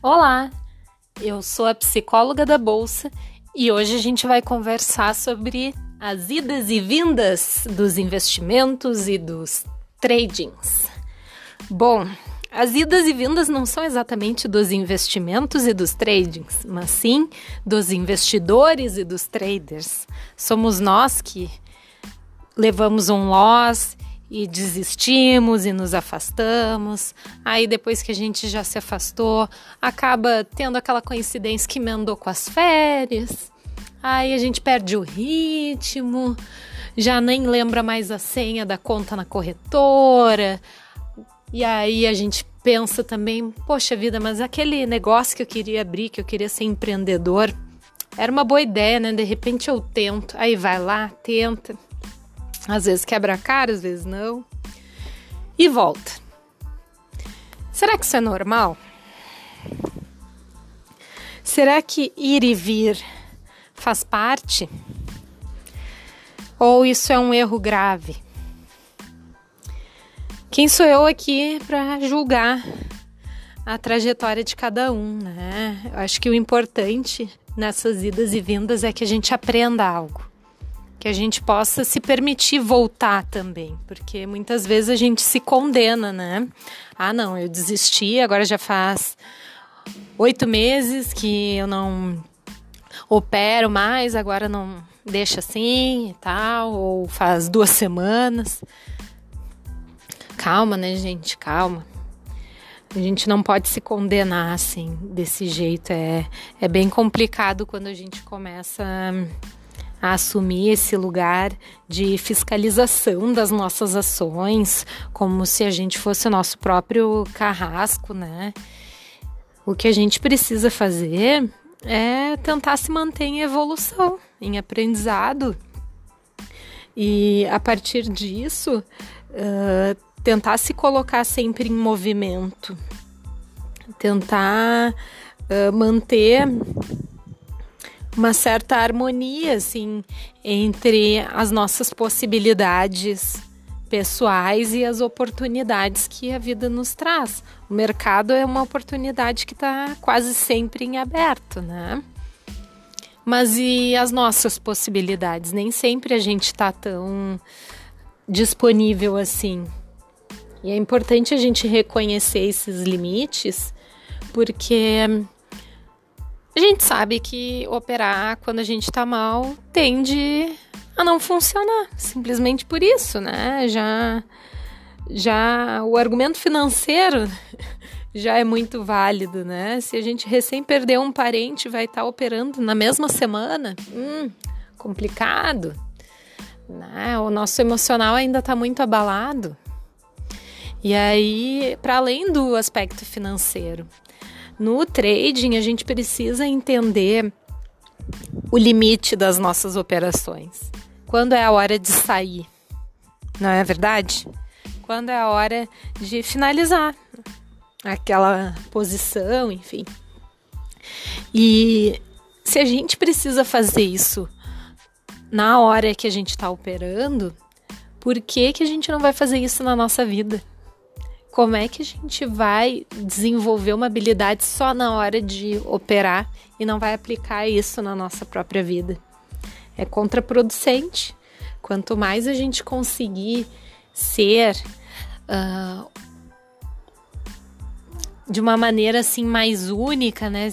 Olá, eu sou a psicóloga da Bolsa e hoje a gente vai conversar sobre as idas e vindas dos investimentos e dos tradings. Bom, as idas e vindas não são exatamente dos investimentos e dos tradings, mas sim dos investidores e dos traders. Somos nós que levamos um loss e desistimos e nos afastamos. Aí depois que a gente já se afastou, acaba tendo aquela coincidência que emendou com as férias. Aí a gente perde o ritmo, já nem lembra mais a senha da conta na corretora. E aí a gente pensa também, poxa vida, mas aquele negócio que eu queria abrir, que eu queria ser empreendedor, era uma boa ideia, né? De repente eu tento. Aí vai lá, tenta às vezes quebra a cara, às vezes não. E volta. Será que isso é normal? Será que ir e vir faz parte? Ou isso é um erro grave? Quem sou eu aqui para julgar a trajetória de cada um, né? Eu acho que o importante nessas idas e vindas é que a gente aprenda algo que a gente possa se permitir voltar também, porque muitas vezes a gente se condena, né? Ah, não, eu desisti, agora já faz oito meses que eu não opero mais, agora não deixa assim e tal, ou faz duas semanas. Calma, né, gente? Calma. A gente não pode se condenar assim, desse jeito. É, é bem complicado quando a gente começa. A a assumir esse lugar de fiscalização das nossas ações, como se a gente fosse o nosso próprio carrasco, né? O que a gente precisa fazer é tentar se manter em evolução, em aprendizado. E a partir disso, uh, tentar se colocar sempre em movimento, tentar uh, manter uma certa harmonia assim entre as nossas possibilidades pessoais e as oportunidades que a vida nos traz. O mercado é uma oportunidade que está quase sempre em aberto, né? Mas e as nossas possibilidades? Nem sempre a gente está tão disponível assim. E é importante a gente reconhecer esses limites, porque a gente sabe que operar quando a gente tá mal tende a não funcionar, simplesmente por isso, né? Já já o argumento financeiro já é muito válido, né? Se a gente recém perdeu um parente, vai estar tá operando na mesma semana, hum, complicado, né? O nosso emocional ainda está muito abalado. E aí, para além do aspecto financeiro, no trading, a gente precisa entender o limite das nossas operações. Quando é a hora de sair? Não é verdade? Quando é a hora de finalizar aquela posição, enfim. E se a gente precisa fazer isso na hora que a gente está operando, por que, que a gente não vai fazer isso na nossa vida? Como é que a gente vai desenvolver uma habilidade só na hora de operar e não vai aplicar isso na nossa própria vida? É contraproducente. Quanto mais a gente conseguir ser uh, de uma maneira assim mais única, né?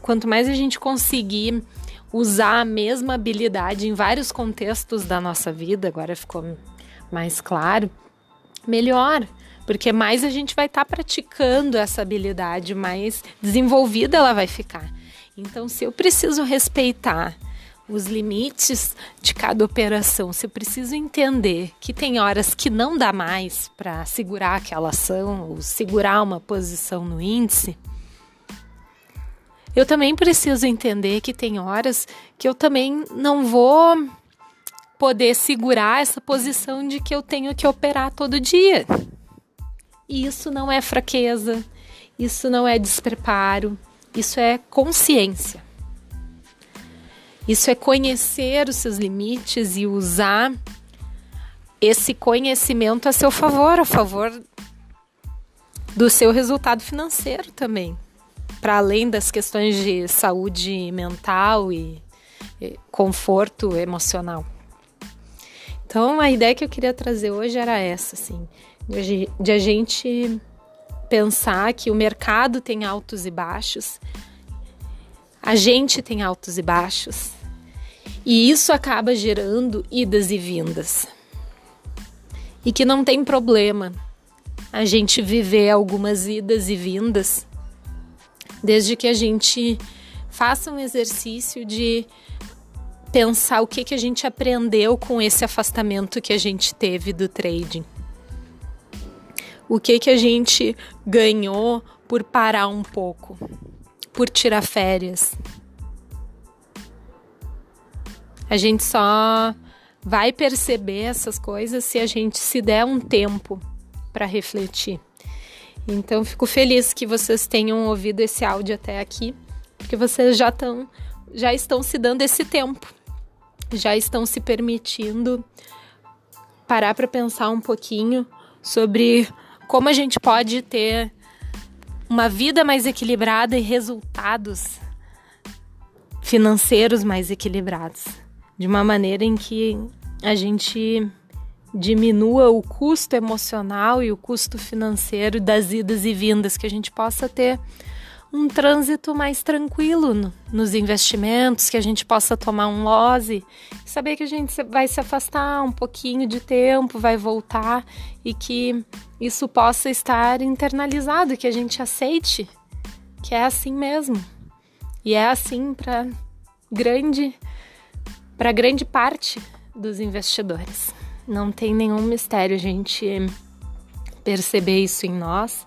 Quanto mais a gente conseguir usar a mesma habilidade em vários contextos da nossa vida, agora ficou mais claro, melhor porque mais a gente vai estar tá praticando essa habilidade, mais desenvolvida ela vai ficar. Então, se eu preciso respeitar os limites de cada operação, se eu preciso entender que tem horas que não dá mais para segurar aquela ação ou segurar uma posição no índice, eu também preciso entender que tem horas que eu também não vou poder segurar essa posição de que eu tenho que operar todo dia. E isso não é fraqueza, isso não é despreparo, isso é consciência. Isso é conhecer os seus limites e usar esse conhecimento a seu favor, a favor do seu resultado financeiro também. para além das questões de saúde mental e, e conforto emocional. Então, a ideia que eu queria trazer hoje era essa, assim, de, a gente pensar que o mercado tem altos e baixos, a gente tem altos e baixos, e isso acaba gerando idas e vindas. E que não tem problema a gente viver algumas idas e vindas, desde que a gente faça um exercício de pensar o que, que a gente aprendeu com esse afastamento que a gente teve do trading. O que, que a gente ganhou por parar um pouco, por tirar férias. A gente só vai perceber essas coisas se a gente se der um tempo para refletir. Então, fico feliz que vocês tenham ouvido esse áudio até aqui, porque vocês já estão já estão se dando esse tempo já estão se permitindo parar para pensar um pouquinho sobre como a gente pode ter uma vida mais equilibrada e resultados financeiros mais equilibrados, de uma maneira em que a gente diminua o custo emocional e o custo financeiro das idas e vindas que a gente possa ter um trânsito mais tranquilo no, nos investimentos, que a gente possa tomar um lose, saber que a gente vai se afastar um pouquinho de tempo, vai voltar e que isso possa estar internalizado, que a gente aceite que é assim mesmo. E é assim para grande para grande parte dos investidores. Não tem nenhum mistério a gente perceber isso em nós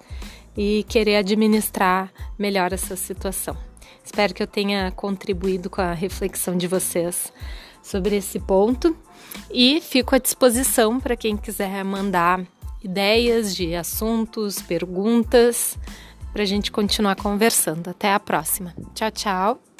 e querer administrar melhor essa situação. Espero que eu tenha contribuído com a reflexão de vocês sobre esse ponto e fico à disposição para quem quiser mandar ideias de assuntos, perguntas, para a gente continuar conversando. Até a próxima. Tchau, tchau.